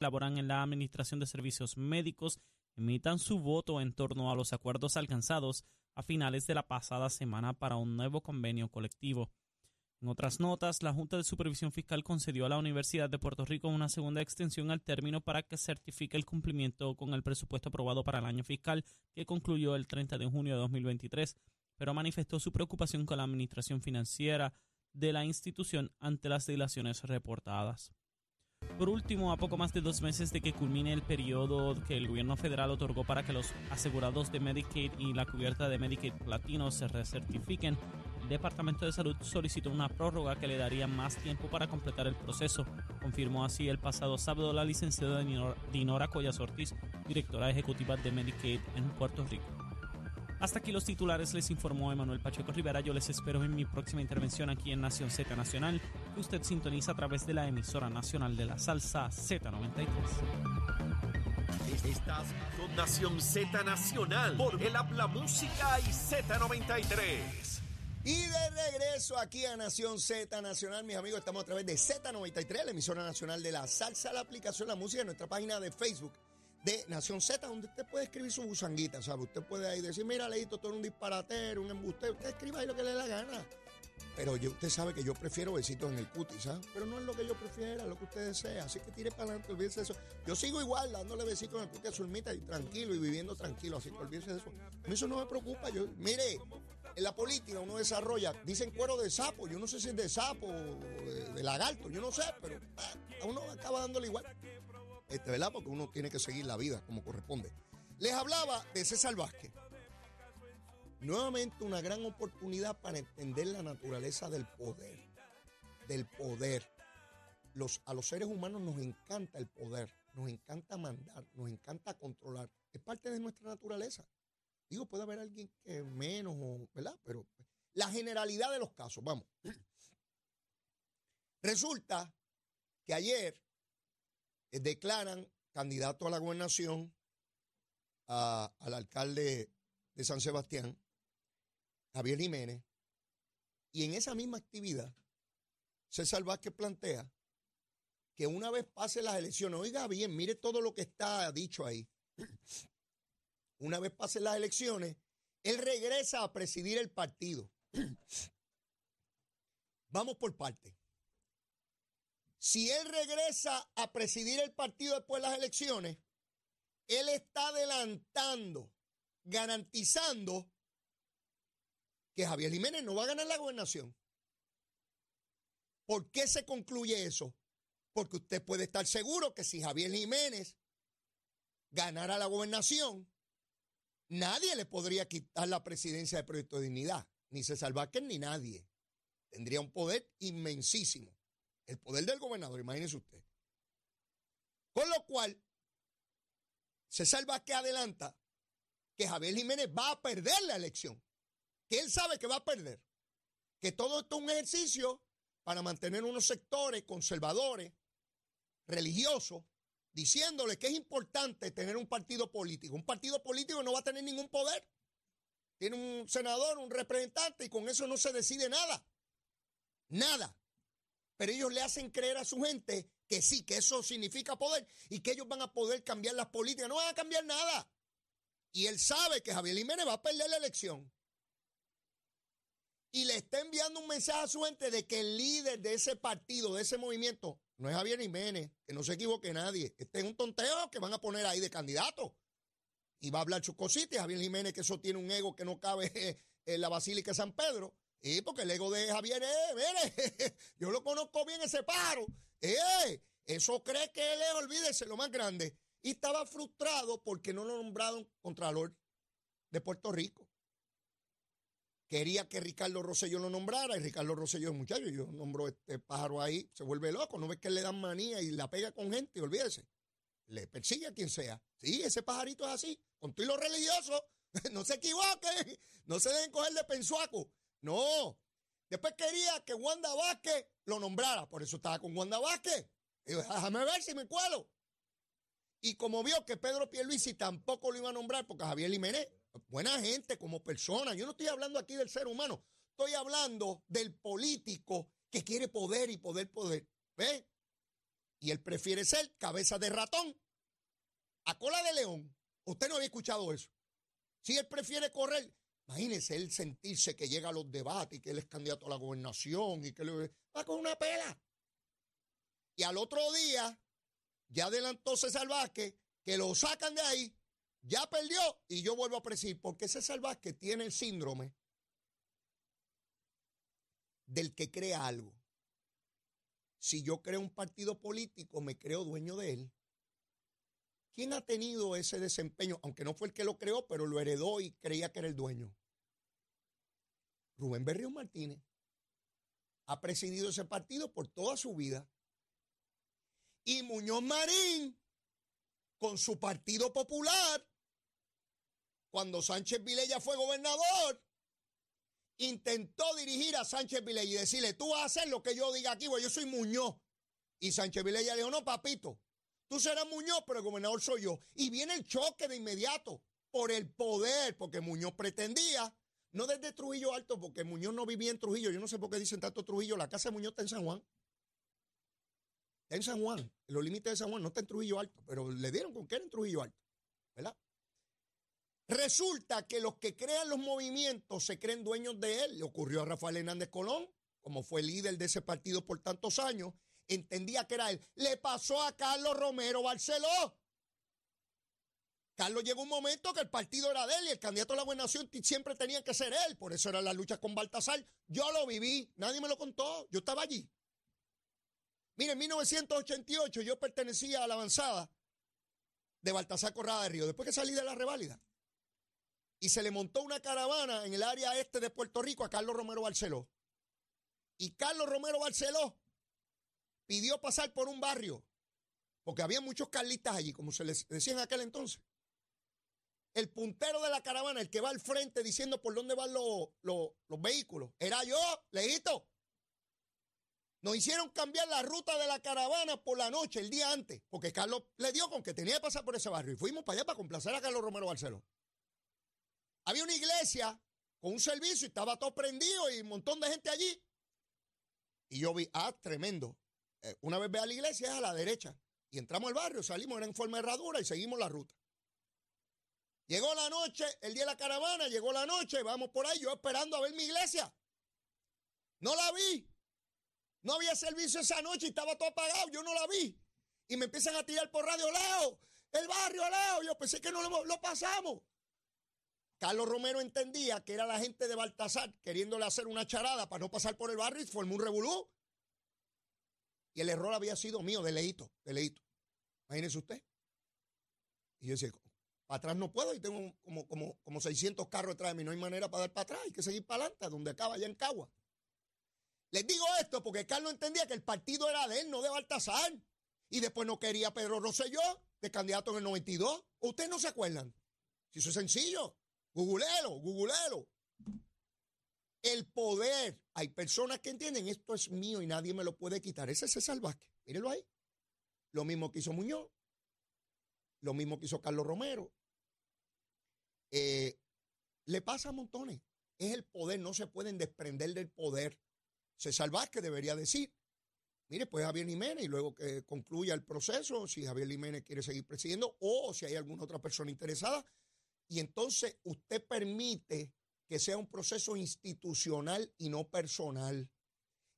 laboran en la Administración de Servicios Médicos emitan su voto en torno a los acuerdos alcanzados a finales de la pasada semana para un nuevo convenio colectivo. En otras notas, la Junta de Supervisión Fiscal concedió a la Universidad de Puerto Rico una segunda extensión al término para que certifique el cumplimiento con el presupuesto aprobado para el año fiscal que concluyó el 30 de junio de 2023, pero manifestó su preocupación con la administración financiera de la institución ante las dilaciones reportadas. Por último, a poco más de dos meses de que culmine el periodo que el gobierno federal otorgó para que los asegurados de Medicaid y la cubierta de Medicaid Platino se recertifiquen, el Departamento de Salud solicitó una prórroga que le daría más tiempo para completar el proceso. Confirmó así el pasado sábado la licenciada Dinora Collas Ortiz, directora ejecutiva de Medicaid en Puerto Rico. Hasta aquí los titulares, les informó Emanuel Pacheco Rivera. Yo les espero en mi próxima intervención aquí en Nación Z Nacional, que usted sintoniza a través de la emisora nacional de la salsa Z93. Estás con Nación Z Nacional por el Habla Música y Z93. Y de regreso aquí a Nación Z Nacional, mis amigos, estamos a través de Z93, la emisora nacional de la salsa, la aplicación La Música, en nuestra página de Facebook de Nación Z, donde usted puede escribir su busanguita, ¿sabe? Usted puede ahí decir, mira, Leito, todo un disparatero, un embustero. Usted escriba ahí lo que le dé la gana. Pero yo, usted sabe que yo prefiero besitos en el cutis, ¿sabes? Pero no es lo que yo prefiera, lo que usted desea. Así que tire para adelante, olvídese de eso. Yo sigo igual dándole besitos en el cutis a su ermita y tranquilo y viviendo tranquilo. Así que olvídese de eso. A mí eso no me preocupa. Yo, mire, en la política uno desarrolla, dicen cuero de sapo. Yo no sé si es de sapo o de, lagarto, yo no sé, pero ah, a uno acaba dándole igual. Este, ¿verdad? Porque uno tiene que seguir la vida como corresponde. Les hablaba de César Vázquez. Nuevamente una gran oportunidad para entender la naturaleza del poder. Del poder. Los, a los seres humanos nos encanta el poder, nos encanta mandar, nos encanta controlar. Es parte de nuestra naturaleza. Digo, puede haber alguien que menos, ¿verdad? Pero la generalidad de los casos, vamos. Resulta que ayer eh, declaran candidato a la gobernación al alcalde de San Sebastián, Javier Jiménez, y en esa misma actividad, César Vázquez plantea que una vez pase las elecciones, oiga bien, mire todo lo que está dicho ahí, una vez pase las elecciones, él regresa a presidir el partido. Vamos por parte. Si él regresa a presidir el partido después de las elecciones, él está adelantando, garantizando que Javier Jiménez no va a ganar la gobernación. ¿Por qué se concluye eso? Porque usted puede estar seguro que si Javier Jiménez ganara la gobernación, nadie le podría quitar la presidencia de Proyecto de Dignidad, ni César Vázquez ni nadie. Tendría un poder inmensísimo. El poder del gobernador, imagínese usted. Con lo cual, César Vázquez adelanta que Javier Jiménez va a perder la elección. Que él sabe que va a perder. Que todo esto es un ejercicio para mantener unos sectores conservadores, religiosos, diciéndole que es importante tener un partido político. Un partido político no va a tener ningún poder. Tiene un senador, un representante y con eso no se decide nada. Nada pero ellos le hacen creer a su gente que sí, que eso significa poder y que ellos van a poder cambiar las políticas. No van a cambiar nada. Y él sabe que Javier Jiménez va a perder la elección. Y le está enviando un mensaje a su gente de que el líder de ese partido, de ese movimiento, no es Javier Jiménez, que no se equivoque nadie. Este es un tonteo que van a poner ahí de candidato. Y va a hablar sus. Javier Jiménez, que eso tiene un ego que no cabe en la Basílica de San Pedro. Y porque el ego de Javier es, mire, yo lo conozco bien ese pájaro. Eh, eso cree que él es, olvídese, lo más grande. Y estaba frustrado porque no lo nombraron Contralor de Puerto Rico. Quería que Ricardo Rosselló lo nombrara y Ricardo Rosselló es muchacho. Yo nombro este pájaro ahí, se vuelve loco. No ves que le dan manía y la pega con gente, olvídese. Le persigue a quien sea. Sí, ese pajarito es así. Con todo y religioso, no se equivoquen. No se dejen coger de pensuaco. No. Después quería que Wanda Vázquez lo nombrara. Por eso estaba con Wanda Vázquez. déjame ver si me cuadro. Y como vio que Pedro Pierluisi tampoco lo iba a nombrar porque Javier Jiménez, buena gente como persona. Yo no estoy hablando aquí del ser humano. Estoy hablando del político que quiere poder y poder, poder. ¿Ve? Y él prefiere ser cabeza de ratón a cola de león. Usted no había escuchado eso. Si él prefiere correr, imagínese él sentirse que llega a los debates y que él es candidato a la gobernación y que le va con una pela. Y al otro día, ya adelantó César Vázquez, que lo sacan de ahí, ya perdió y yo vuelvo a presidir, porque César Vázquez tiene el síndrome del que crea algo. Si yo creo un partido político, me creo dueño de él. ¿Quién ha tenido ese desempeño? Aunque no fue el que lo creó, pero lo heredó y creía que era el dueño. Rubén Berrío Martínez ha presidido ese partido por toda su vida. Y Muñoz Marín, con su Partido Popular, cuando Sánchez Vilella fue gobernador, intentó dirigir a Sánchez Vilella y decirle, tú vas a hacer lo que yo diga aquí, porque yo soy Muñoz. Y Sánchez Vilella le dijo, no, papito, tú serás Muñoz, pero el gobernador soy yo. Y viene el choque de inmediato por el poder, porque Muñoz pretendía, no desde Trujillo Alto, porque Muñoz no vivía en Trujillo, yo no sé por qué dicen tanto Trujillo, la casa de Muñoz está en San Juan. En San Juan, en los límites de San Juan, no está en Trujillo Alto, pero le dieron con que era en Trujillo Alto, ¿verdad? Resulta que los que crean los movimientos se creen dueños de él. Le ocurrió a Rafael Hernández Colón, como fue líder de ese partido por tantos años, entendía que era él. Le pasó a Carlos Romero Barceló. Carlos llegó un momento que el partido era de él y el candidato a la buena nación siempre tenía que ser él. Por eso era la lucha con Baltasar. Yo lo viví, nadie me lo contó, yo estaba allí. Mire, en 1988 yo pertenecía a la avanzada de Baltasar Corrada de Río, después que salí de la reválida y se le montó una caravana en el área este de Puerto Rico a Carlos Romero Barceló. Y Carlos Romero Barceló pidió pasar por un barrio, porque había muchos carlistas allí, como se les decía en aquel entonces. El puntero de la caravana, el que va al frente diciendo por dónde van los, los, los vehículos, era yo, lejito. Nos hicieron cambiar la ruta de la caravana por la noche, el día antes, porque Carlos le dio con que tenía que pasar por ese barrio. Y fuimos para allá para complacer a Carlos Romero Barceló. Había una iglesia con un servicio y estaba todo prendido y un montón de gente allí. Y yo vi, ah, tremendo. Eh, una vez ve a la iglesia es a la derecha. Y entramos al barrio, salimos, era en forma de herradura y seguimos la ruta. Llegó la noche, el día de la caravana, llegó la noche, vamos por ahí, yo esperando a ver mi iglesia. No la vi. No había servicio esa noche y estaba todo apagado, yo no la vi. Y me empiezan a tirar por radio, Leo, el barrio, Leo. Yo pensé que no lo, pasamos. Carlos Romero entendía que era la gente de Baltasar queriéndole hacer una charada para no pasar por el barrio y formó un revolú. Y el error había sido mío, de leíto, de leíto. Imagínese usted. Y yo decía, para atrás no puedo y tengo como, como, como 600 carros detrás de mí. No hay manera para dar para atrás, hay que seguir para adelante, donde acaba allá en Cagua. Les digo esto porque Carlos entendía que el partido era de él, no de Baltasar. Y después no quería Pedro Rosselló de candidato en el 92. ¿Ustedes no se acuerdan? Si eso es sencillo. Gugulero, gugulero. El poder. Hay personas que entienden esto es mío y nadie me lo puede quitar. Ese es César Vázquez. Mírenlo ahí. Lo mismo que hizo Muñoz. Lo mismo que hizo Carlos Romero. Eh, le pasa a montones. Es el poder. No se pueden desprender del poder. César Vázquez debería decir. Mire, pues Javier Jiménez y luego que concluya el proceso, si Javier Jiménez quiere seguir presidiendo o si hay alguna otra persona interesada, y entonces usted permite que sea un proceso institucional y no personal.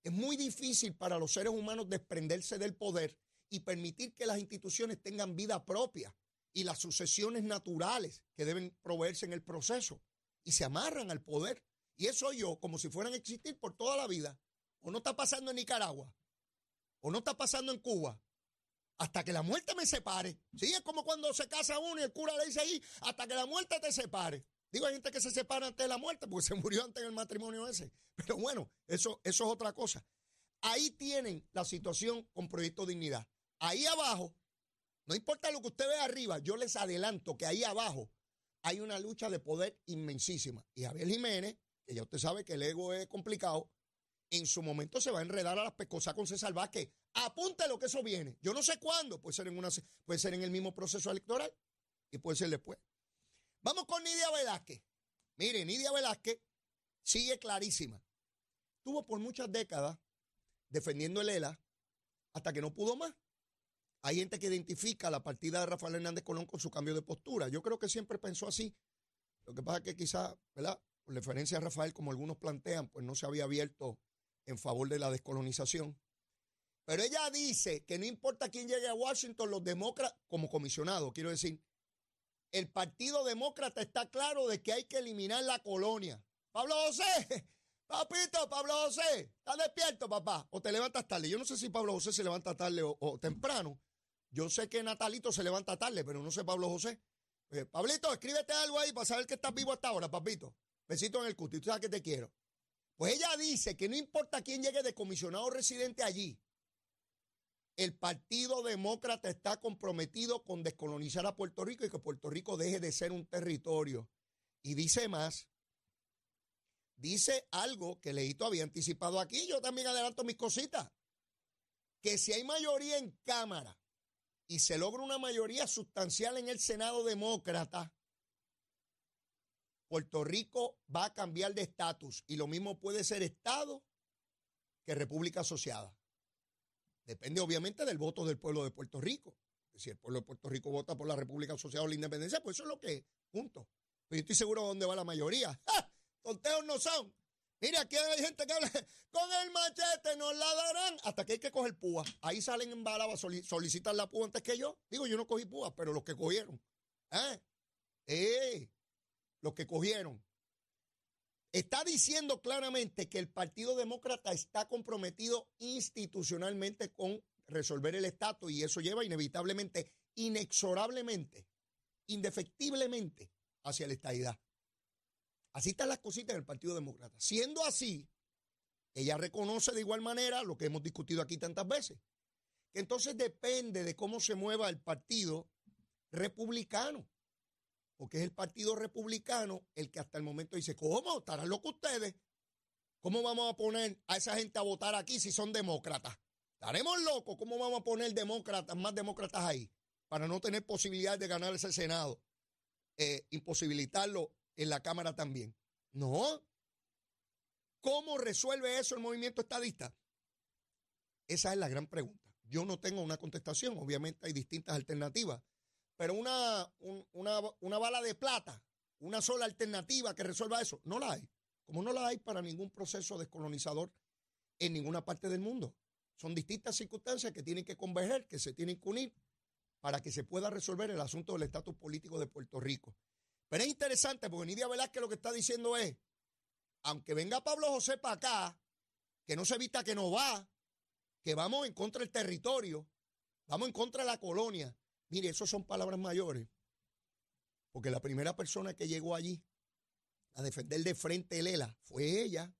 Es muy difícil para los seres humanos desprenderse del poder y permitir que las instituciones tengan vida propia y las sucesiones naturales que deben proveerse en el proceso y se amarran al poder. Y eso yo, como si fueran a existir por toda la vida. O no está pasando en Nicaragua, o no está pasando en Cuba, hasta que la muerte me separe. Sí, es como cuando se casa uno y el cura le dice ahí, hasta que la muerte te separe. Digo, hay gente que se separa antes de la muerte porque se murió antes del matrimonio ese. Pero bueno, eso, eso es otra cosa. Ahí tienen la situación con Proyecto Dignidad. Ahí abajo, no importa lo que usted ve arriba, yo les adelanto que ahí abajo hay una lucha de poder inmensísima. Y Javier Jiménez, que ya usted sabe que el ego es complicado, en su momento se va a enredar a las pescosas con César Vázquez. Apunte lo que eso viene. Yo no sé cuándo, puede ser en una puede ser en el mismo proceso electoral y puede ser después. Vamos con Nidia Velázquez. Mire, Nidia Velázquez sigue clarísima. Estuvo por muchas décadas defendiendo el ELA hasta que no pudo más. hay gente que identifica la partida de Rafael Hernández Colón con su cambio de postura. Yo creo que siempre pensó así. Lo que pasa es que quizá, ¿verdad? Por referencia a Rafael, como algunos plantean, pues no se había abierto en favor de la descolonización. Pero ella dice que no importa quién llegue a Washington, los demócratas, como comisionado, quiero decir, el Partido Demócrata está claro de que hay que eliminar la colonia. Pablo José, papito, Pablo José, ¿estás despierto, papá? ¿O te levantas tarde? Yo no sé si Pablo José se levanta tarde o, temprano. Yo sé que Natalito se levanta tarde, pero no sé Pablo José. Eh, Pablito, escríbete algo ahí para saber que estás vivo hasta ahora, papito. Besito en el cuti, tú sabes que te quiero. Pues ella dice que no importa quién llegue de comisionado residente allí, el Partido Demócrata está comprometido con descolonizar a Puerto Rico y que Puerto Rico deje de ser un territorio. Y dice más, dice algo que Leito había anticipado aquí, yo también adelanto mis cositas, que si hay mayoría en Cámara y se logra una mayoría sustancial en el Senado Demócrata, Puerto Rico va a cambiar de estatus y lo mismo puede ser Estado que República Asociada. Depende obviamente del voto del pueblo de Puerto Rico. Si el pueblo de Puerto Rico vota por la República Asociada o la Independencia, pues eso es lo que es, punto. Pero yo estoy seguro de dónde va la mayoría. ¡Ja! Tonteos no son. Mira, aquí hay gente que habla, con el machete nos la darán hasta que hay que coger púa. Ahí salen en Balaba, solicitar la púa antes que yo. Digo, yo no cogí púa, pero los que cogieron. ¿Eh? ¡Eh! Los que cogieron. Está diciendo claramente que el Partido Demócrata está comprometido institucionalmente con resolver el estatus y eso lleva inevitablemente, inexorablemente, indefectiblemente hacia la estadidad. Así están las cositas en el Partido Demócrata. Siendo así, ella reconoce de igual manera lo que hemos discutido aquí tantas veces, que entonces depende de cómo se mueva el Partido Republicano porque es el Partido Republicano el que hasta el momento dice, ¿cómo? ¿Estarán locos ustedes? ¿Cómo vamos a poner a esa gente a votar aquí si son demócratas? ¿Estaremos locos? ¿Cómo vamos a poner demócratas, más demócratas ahí? Para no tener posibilidad de ganar ese Senado. Eh, imposibilitarlo en la Cámara también. No. ¿Cómo resuelve eso el movimiento estadista? Esa es la gran pregunta. Yo no tengo una contestación. Obviamente hay distintas alternativas pero una, una, bala de plata, una sola alternativa que resuelva eso, no la hay. Como no la hay para ningún proceso descolonizador en ninguna parte del mundo. Son distintas circunstancias que tienen que converger, que se tienen que unir para que se pueda resolver el asunto del estatus político de Puerto Rico. Pero es interesante porque Nidia Velázquez lo que está diciendo es, aunque venga Pablo José para acá, que no se evita que no va, que vamos en contra del territorio, vamos en contra de la colonia, Mire, eso son palabras mayores. Porque la primera persona que llegó allí a defender de frente el ELA fue ella.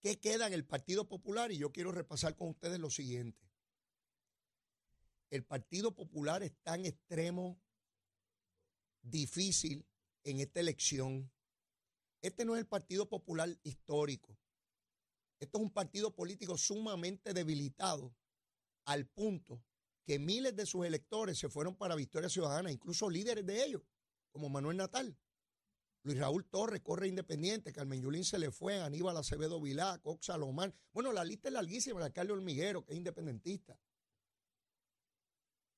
¿Qué queda en el Partido Popular? Y yo quiero repasar con ustedes lo siguiente. El Partido Popular está en extremo difícil en esta elección. Este no es el Partido Popular histórico. Esto es un partido político sumamente debilitado al punto que miles de sus electores se fueron para Victoria Ciudadana, incluso líderes de ellos, como Manuel Natal. Luis Raúl Torres corre independiente, Carmen Yulín se le fue, Aníbal Acevedo Vilá, Cox Salomán. Bueno, la lista es larguísima, el alcalde Hormiguero, que es independentista.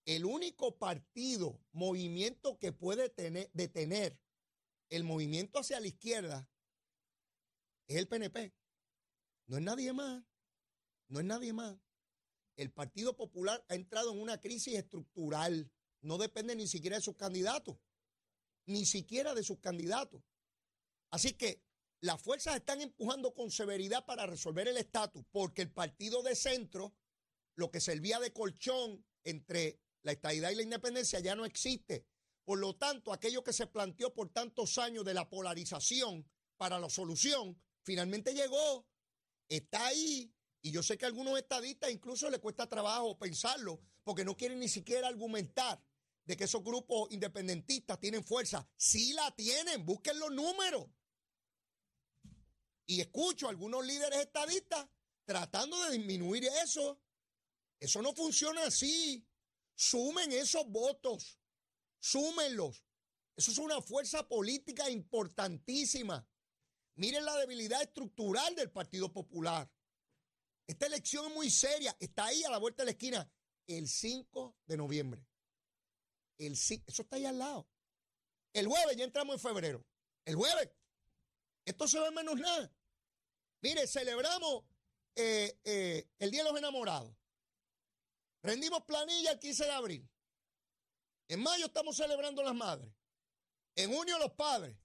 El único partido, movimiento que puede tener, detener el movimiento hacia la izquierda es el PNP. No es nadie más. No es nadie más el Partido Popular ha entrado en una crisis estructural. No depende ni siquiera de sus candidatos. Ni siquiera de sus candidatos. Así que las fuerzas están empujando con severidad para resolver el estatus, porque el partido de centro, lo que servía de colchón entre la estadidad y la independencia, ya no existe. Por lo tanto, aquello que se planteó por tantos años de la polarización para la solución, finalmente llegó, está ahí y yo sé que a algunos estadistas incluso les cuesta trabajo pensarlo, porque no quieren ni siquiera argumentar de que esos grupos independentistas tienen fuerza. Sí la tienen, busquen los números. Y escucho a algunos líderes estadistas tratando de disminuir eso. Eso no funciona así. Sumen esos votos. Súmenlos. Eso es una fuerza política importantísima. Miren la debilidad estructural del Partido Popular. Esta elección es muy seria, está ahí a la vuelta de la esquina. el 5 de noviembre. El, eso está ahí al lado. El jueves ya entramos en febrero. El jueves. Esto se ve menos nada. Mire, celebramos eh, eh, el Día de los Enamorados. Rendimos planilla el 15 de abril. En mayo estamos celebrando las madres. En junio los padres.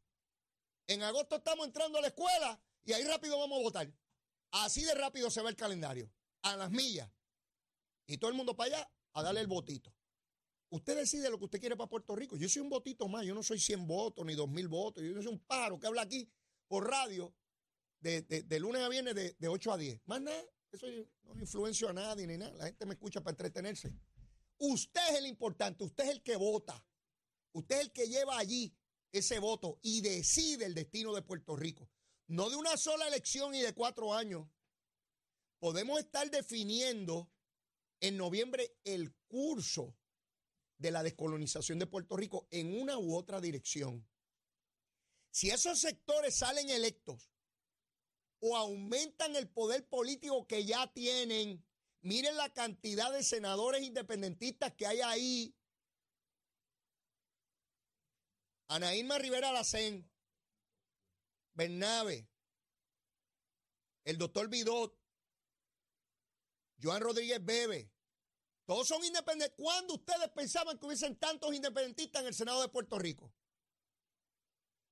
En agosto estamos entrando a la escuela y ahí rápido vamos a votar. Así de rápido se va el calendario. A las millas. Y todo el mundo para allá a darle el votito. Usted decide lo que usted quiere para Puerto Rico. Yo soy un votito más. Yo no soy 100 votos ni 2000 votos. Yo soy un paro que habla aquí por radio de, lunes a viernes de, de 8 a 10. Más nada. Eso no influencio a nadie ni nada. La gente me escucha para entretenerse. Usted es el importante. Usted es el que vota. Usted es el que lleva allí ese voto y decide el destino de Puerto Rico. No de una sola elección y de cuatro años. Podemos estar definiendo en noviembre el curso de la descolonización de Puerto Rico en una u otra dirección. Si esos sectores salen electos o aumentan el poder político que ya tienen, miren la cantidad de senadores independentistas que hay ahí Ana Irma Rivera Lacén, Bernabe, el doctor Bidot, Joan Rodríguez Bebe, todos son independientes. ¿Cuándo ustedes pensaban que hubiesen tantos independentistas en el Senado de Puerto Rico?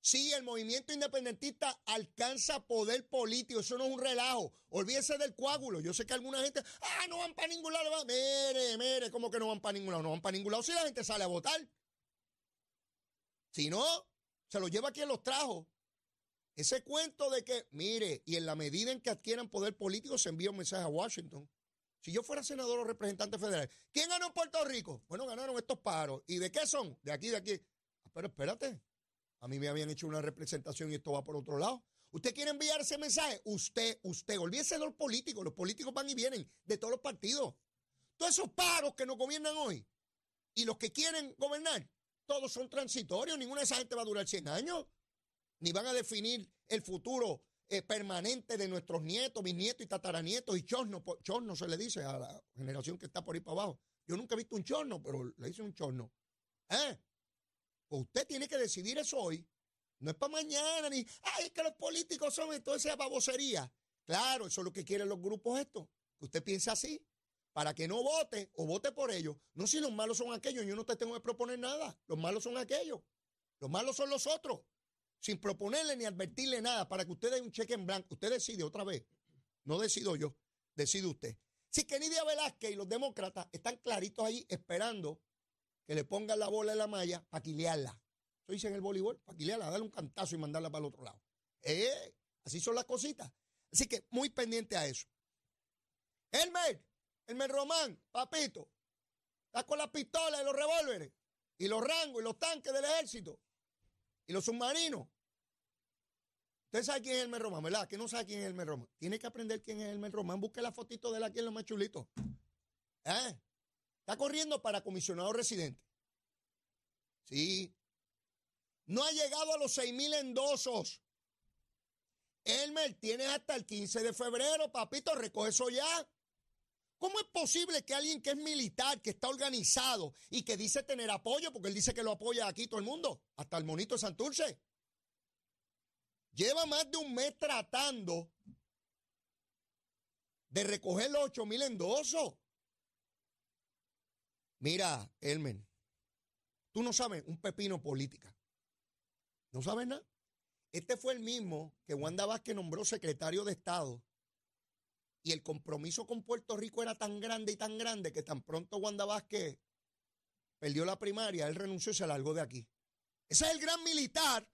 Sí, el movimiento independentista alcanza poder político, eso no es un relajo. Olvídese del coágulo. Yo sé que alguna gente, ah, no van para ningún lado. Mire, mire, ¿cómo que no van para ningún lado? No van para ningún lado si la gente sale a votar. Si no, se lo lleva quien los trajo. Ese cuento de que, mire, y en la medida en que adquieran poder político se envía un mensaje a Washington. Si yo fuera senador o representante federal, ¿quién ganó en Puerto Rico? Bueno, ganaron estos paros. ¿Y de qué son? De aquí, de aquí. Ah, pero espérate, a mí me habían hecho una representación y esto va por otro lado. ¿Usted quiere enviar ese mensaje? Usted, usted, olvídese de los políticos. Los políticos van y vienen de todos los partidos. Todos esos paros que nos gobiernan hoy y los que quieren gobernar, todos son transitorios, ninguna de esa gente va a durar 100 años, ni van a definir el futuro eh, permanente de nuestros nietos, bisnietos y tataranietos y chorno. Chorno se le dice a la generación que está por ahí para abajo. Yo nunca he visto un chorno, pero le hice un chorno. ¿Eh? Pues usted tiene que decidir eso hoy. No es para mañana, ni, ay, es que los políticos son entonces esa babosería. Claro, eso es lo que quieren los grupos estos, que usted piense así para que no vote o vote por ellos. No si los malos son aquellos, yo no te tengo que proponer nada. Los malos son aquellos. Los malos son los otros. Sin proponerle ni advertirle nada para que usted dé un cheque en blanco. Usted decide otra vez. No decido yo, decide usted. Si que Nidia Velázquez y los demócratas están claritos ahí esperando que le pongan la bola en la malla para quilearla. Eso dice en el voleibol, para quilearla, darle un cantazo y mandarla para el otro lado. Eh, así son las cositas. Así que muy pendiente a eso. Elmer, el Román, papito, está con las pistolas y los revólveres, y los rangos y los tanques del ejército, y los submarinos. Usted sabe quién es el Román, ¿verdad? Que no sabe quién es el Román. Tiene que aprender quién es el Román. Busque la fotito de él aquí en lo más chulito. ¿Eh? Está corriendo para comisionado residente. Sí. No ha llegado a los seis mil endosos. Elmer, tiene hasta el 15 de febrero, papito, recoge eso ya. ¿Cómo es posible que alguien que es militar, que está organizado y que dice tener apoyo, porque él dice que lo apoya aquí todo el mundo, hasta el monito de Santurce, lleva más de un mes tratando de recoger los 8 mil endosos? Mira, Elmen, tú no sabes un pepino política. No sabes nada. Este fue el mismo que Wanda Vázquez nombró secretario de Estado y el compromiso con Puerto Rico era tan grande y tan grande que tan pronto Wanda Vázquez perdió la primaria, él renunció y se largó de aquí. Ese es el gran militar,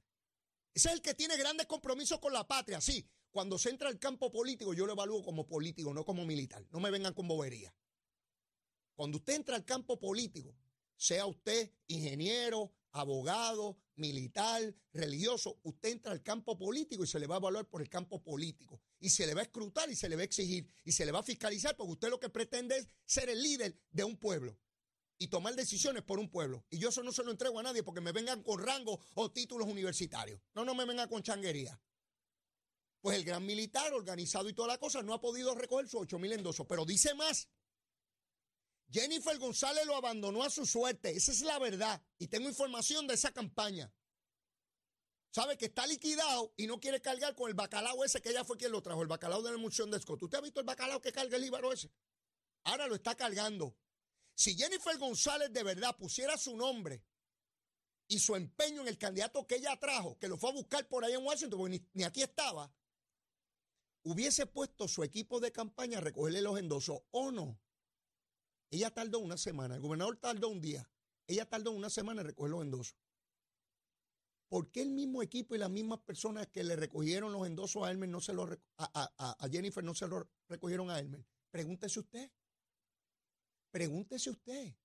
ese es el que tiene grandes compromisos con la patria. Sí, cuando se entra al campo político, yo lo evalúo como político, no como militar. No me vengan con bobería. Cuando usted entra al campo político, sea usted ingeniero, abogado, militar, religioso, usted entra al campo político y se le va a evaluar por el campo político. Y se le va a escrutar y se le va a exigir y se le va a fiscalizar porque usted lo que pretende es ser el líder de un pueblo y tomar decisiones por un pueblo. Y yo eso no se lo entrego a nadie porque me vengan con rango o títulos universitarios. No, no me vengan con changuería. Pues el gran militar organizado y toda la cosa no ha podido recoger sus 8 mil endosos. Pero dice más. Jennifer González lo abandonó a su suerte. Esa es la verdad. Y tengo información de esa campaña. Sabe que está liquidado y no quiere cargar con el bacalao ese que ella fue quien lo trajo, el bacalao de la emulsión de Scott. ¿Usted ha visto el bacalao que carga el líbaro ese? Ahora lo está cargando. Si Jennifer González de verdad pusiera su nombre y su empeño en el candidato que ella trajo, que lo fue a buscar por ahí en Washington, porque ni, ni aquí estaba, hubiese puesto su equipo de campaña a recogerle los endosos o no. Ella tardó una semana, el gobernador tardó un día, ella tardó una semana en recoger los endosos. ¿Por qué el mismo equipo y las mismas personas que le recogieron los endosos a Elmer no se lo a, a, a Jennifer no se lo recogieron a Elmer? Pregúntese usted. Pregúntese usted.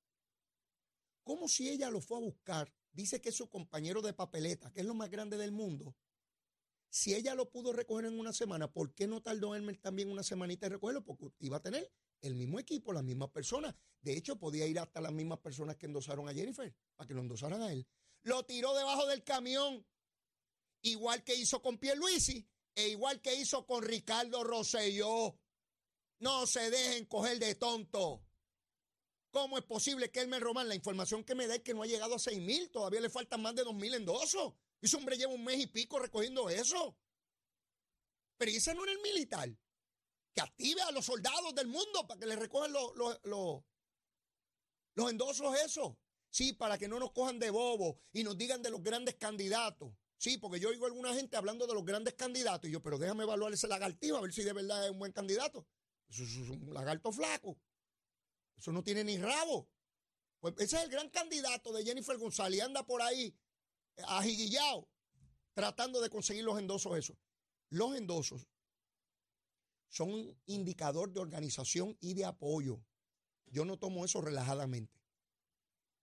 ¿Cómo si ella lo fue a buscar? Dice que es su compañero de papeleta, que es lo más grande del mundo. Si ella lo pudo recoger en una semana, ¿por qué no tardó Elmer también una semanita en recogerlo? Porque iba a tener el mismo equipo, las mismas personas. De hecho, podía ir hasta las mismas personas que endosaron a Jennifer, para que lo endosaran a él. Lo tiró debajo del camión, igual que hizo con Pierluisi e igual que hizo con Ricardo Rosselló. No se dejen coger de tonto. ¿Cómo es posible que Elmer Román, la información que me da es que no ha llegado a seis mil, todavía le faltan más de dos mil endosos? Y ese hombre lleva un mes y pico recogiendo eso. Pero ese no era el militar que active a los soldados del mundo para que le recojan los, los, los, los endosos eso. Sí, para que no nos cojan de bobo y nos digan de los grandes candidatos. Sí, porque yo oigo a alguna gente hablando de los grandes candidatos y yo, pero déjame evaluar ese lagartijo a ver si de verdad es un buen candidato. Eso es un lagarto flaco. Eso no tiene ni rabo. Pues ese es el gran candidato de Jennifer González. Anda por ahí ajiguillado tratando de conseguir los endosos esos. Los endosos son un indicador de organización y de apoyo. Yo no tomo eso relajadamente.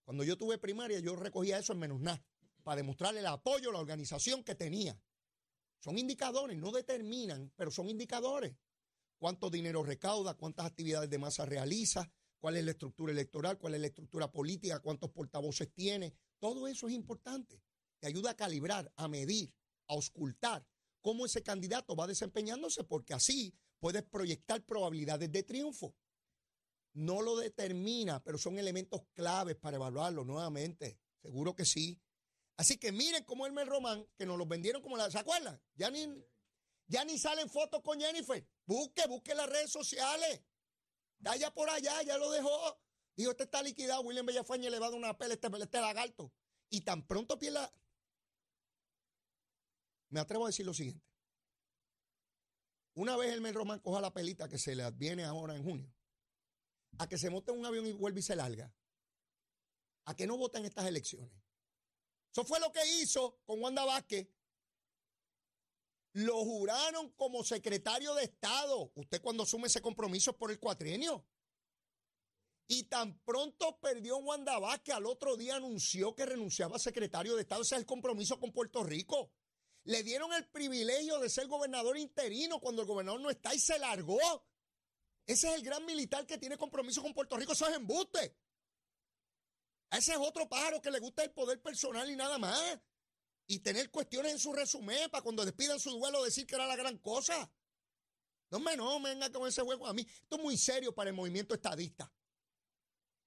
Cuando yo tuve primaria, yo recogía eso en menos nada, para demostrarle el apoyo, la organización que tenía. Son indicadores, no determinan, pero son indicadores. Cuánto dinero recauda, cuántas actividades de masa realiza, cuál es la estructura electoral, cuál es la estructura política, cuántos portavoces tiene. Todo eso es importante. Te ayuda a calibrar, a medir, a auscultar cómo ese candidato va desempeñándose, porque así puedes proyectar probabilidades de triunfo. No lo determina, pero son elementos claves para evaluarlo nuevamente. Seguro que sí. Así que miren cómo Elmer Román, que nos los vendieron como la. ¿Se acuerdan? Ya ni, ya ni salen fotos con Jennifer. Busque, busque las redes sociales. Está allá por allá, ya lo dejó. Dijo, este está liquidado. William Bellafañe le va a dar una pela este, este lagarto. Y tan pronto pierda. Me atrevo a decir lo siguiente. Una vez el Román coja la pelita que se le adviene ahora en junio, a que se monte un avión y vuelva y se larga, a que no voten estas elecciones. Eso fue lo que hizo con Wanda Vázquez. Lo juraron como secretario de Estado. Usted cuando asume ese compromiso por el cuatrienio. Y tan pronto perdió Wanda Vázquez, al otro día anunció que renunciaba a secretario de Estado. Ese es el compromiso con Puerto Rico. Le dieron el privilegio de ser gobernador interino cuando el gobernador no está y se largó. Ese es el gran militar que tiene compromiso con Puerto Rico. Eso es embuste. Ese es otro pájaro que le gusta el poder personal y nada más. Y tener cuestiones en su resumen para cuando despidan su duelo decir que era la gran cosa. No me no, venga con ese juego a mí. Esto es muy serio para el movimiento estadista.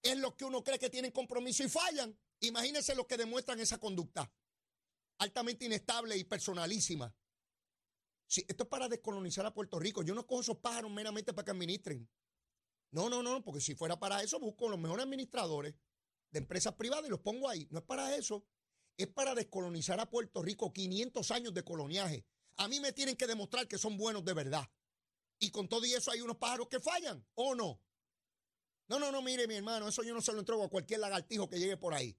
Es lo que uno cree que tienen compromiso y fallan. Imagínense los que demuestran esa conducta altamente inestable y personalísima. Sí, esto es para descolonizar a Puerto Rico. Yo no cojo esos pájaros meramente para que administren. No, no, no, porque si fuera para eso, busco los mejores administradores de empresas privadas y los pongo ahí. No es para eso. Es para descolonizar a Puerto Rico. 500 años de coloniaje. A mí me tienen que demostrar que son buenos de verdad. Y con todo y eso hay unos pájaros que fallan, ¿o no? No, no, no, mire, mi hermano, eso yo no se lo entrego a cualquier lagartijo que llegue por ahí.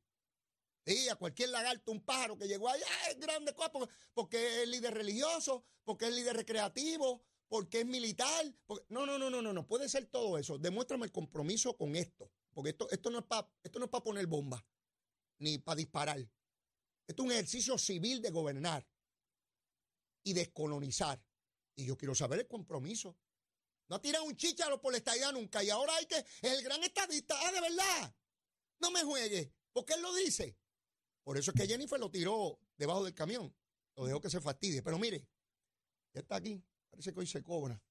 Sí, a cualquier lagarto, un pájaro que llegó allá, es grande cosa, porque, es líder religioso, porque es líder recreativo, porque es militar. no, no, no, no, no, no, puede ser todo eso. Demuéstrame el compromiso con esto, porque esto, esto no es para no es para poner bombas, ni para disparar. Esto es un ejercicio civil de gobernar y descolonizar. Y yo quiero saber el compromiso. No tiran un chicharo por la estadía nunca. Y ahora hay que. El gran estadista. Ah, de verdad. No me juegue. Porque él lo dice. Por eso es que Jennifer lo tiró debajo del camión. Lo dejó que se fastidie. Pero mire, ya está aquí. Parece que hoy se cobra.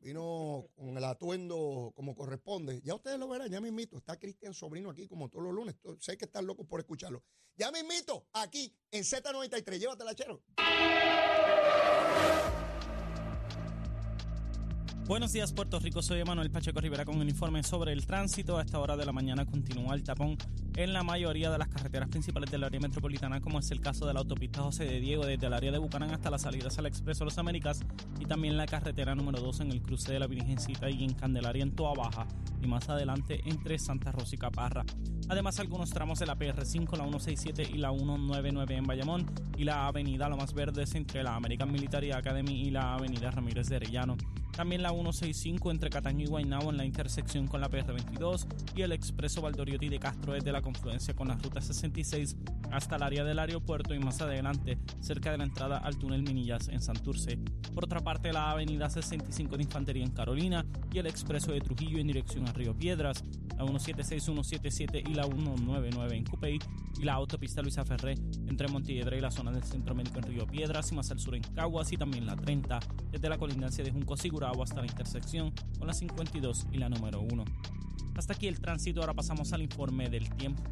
Vino con el atuendo como corresponde. Ya ustedes lo verán, ya me invito. Está Cristian Sobrino aquí como todos los lunes. Sé que están locos por escucharlo. Ya me invito aquí en Z93. Llévatela, chero. Buenos días, Puerto Rico. Soy Emanuel Pacheco Rivera con un informe sobre el tránsito. A esta hora de la mañana continúa el tapón en la mayoría de las carreteras principales del área metropolitana, como es el caso de la autopista José de Diego, desde el área de Bucanán hasta las salidas al Expreso Los Américas, y también la carretera número 2 en el cruce de la Virgencita y en Candelaria en Toa Baja, y más adelante entre Santa Rosa y Caparra. Además, algunos tramos de la PR5, la 167 y la 199 en Bayamón, y la avenida Lo Más Verdes entre la American Military Academy y la avenida Ramírez de Arellano. También la 165 entre Cataño y Guaynabo en la intersección con la PR22 y el expreso Valdoriotti de Castro desde la confluencia con la ruta 66 hasta el área del aeropuerto y más adelante cerca de la entrada al túnel Minillas en Santurce. Por otra parte, la avenida 65 de Infantería en Carolina y el expreso de Trujillo en dirección a Río Piedras, la 176, 177 y la 199 en Cupey y la autopista Luisa Ferré entre Montiedra y la zona del Centro Médico en Río Piedras y más al sur en Caguas y también la 30 desde la colindancia de Junco Sigura hasta la intersección con la 52 y la número 1. Hasta aquí el tránsito, ahora pasamos al informe del tiempo.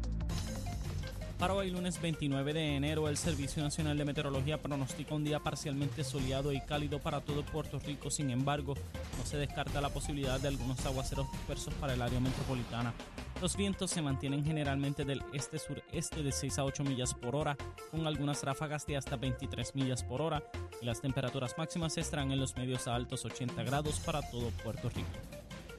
Para hoy lunes 29 de enero, el Servicio Nacional de Meteorología pronostica un día parcialmente soleado y cálido para todo Puerto Rico. Sin embargo, no se descarta la posibilidad de algunos aguaceros dispersos para el área metropolitana. Los vientos se mantienen generalmente del este-sureste de 6 a 8 millas por hora, con algunas ráfagas de hasta 23 millas por hora, y las temperaturas máximas estarán en los medios a altos 80 grados para todo Puerto Rico.